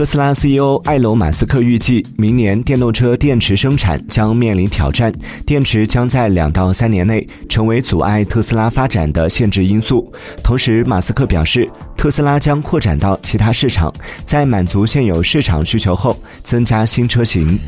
特斯拉 ceo 埃隆马斯克预计明年电动车电池生产将面临挑战电池将在两到三年内成为阻碍特斯拉发展的限制因素。同时马斯克表示特斯拉将扩展到其他市场在满足现有市场需求后增加新车型。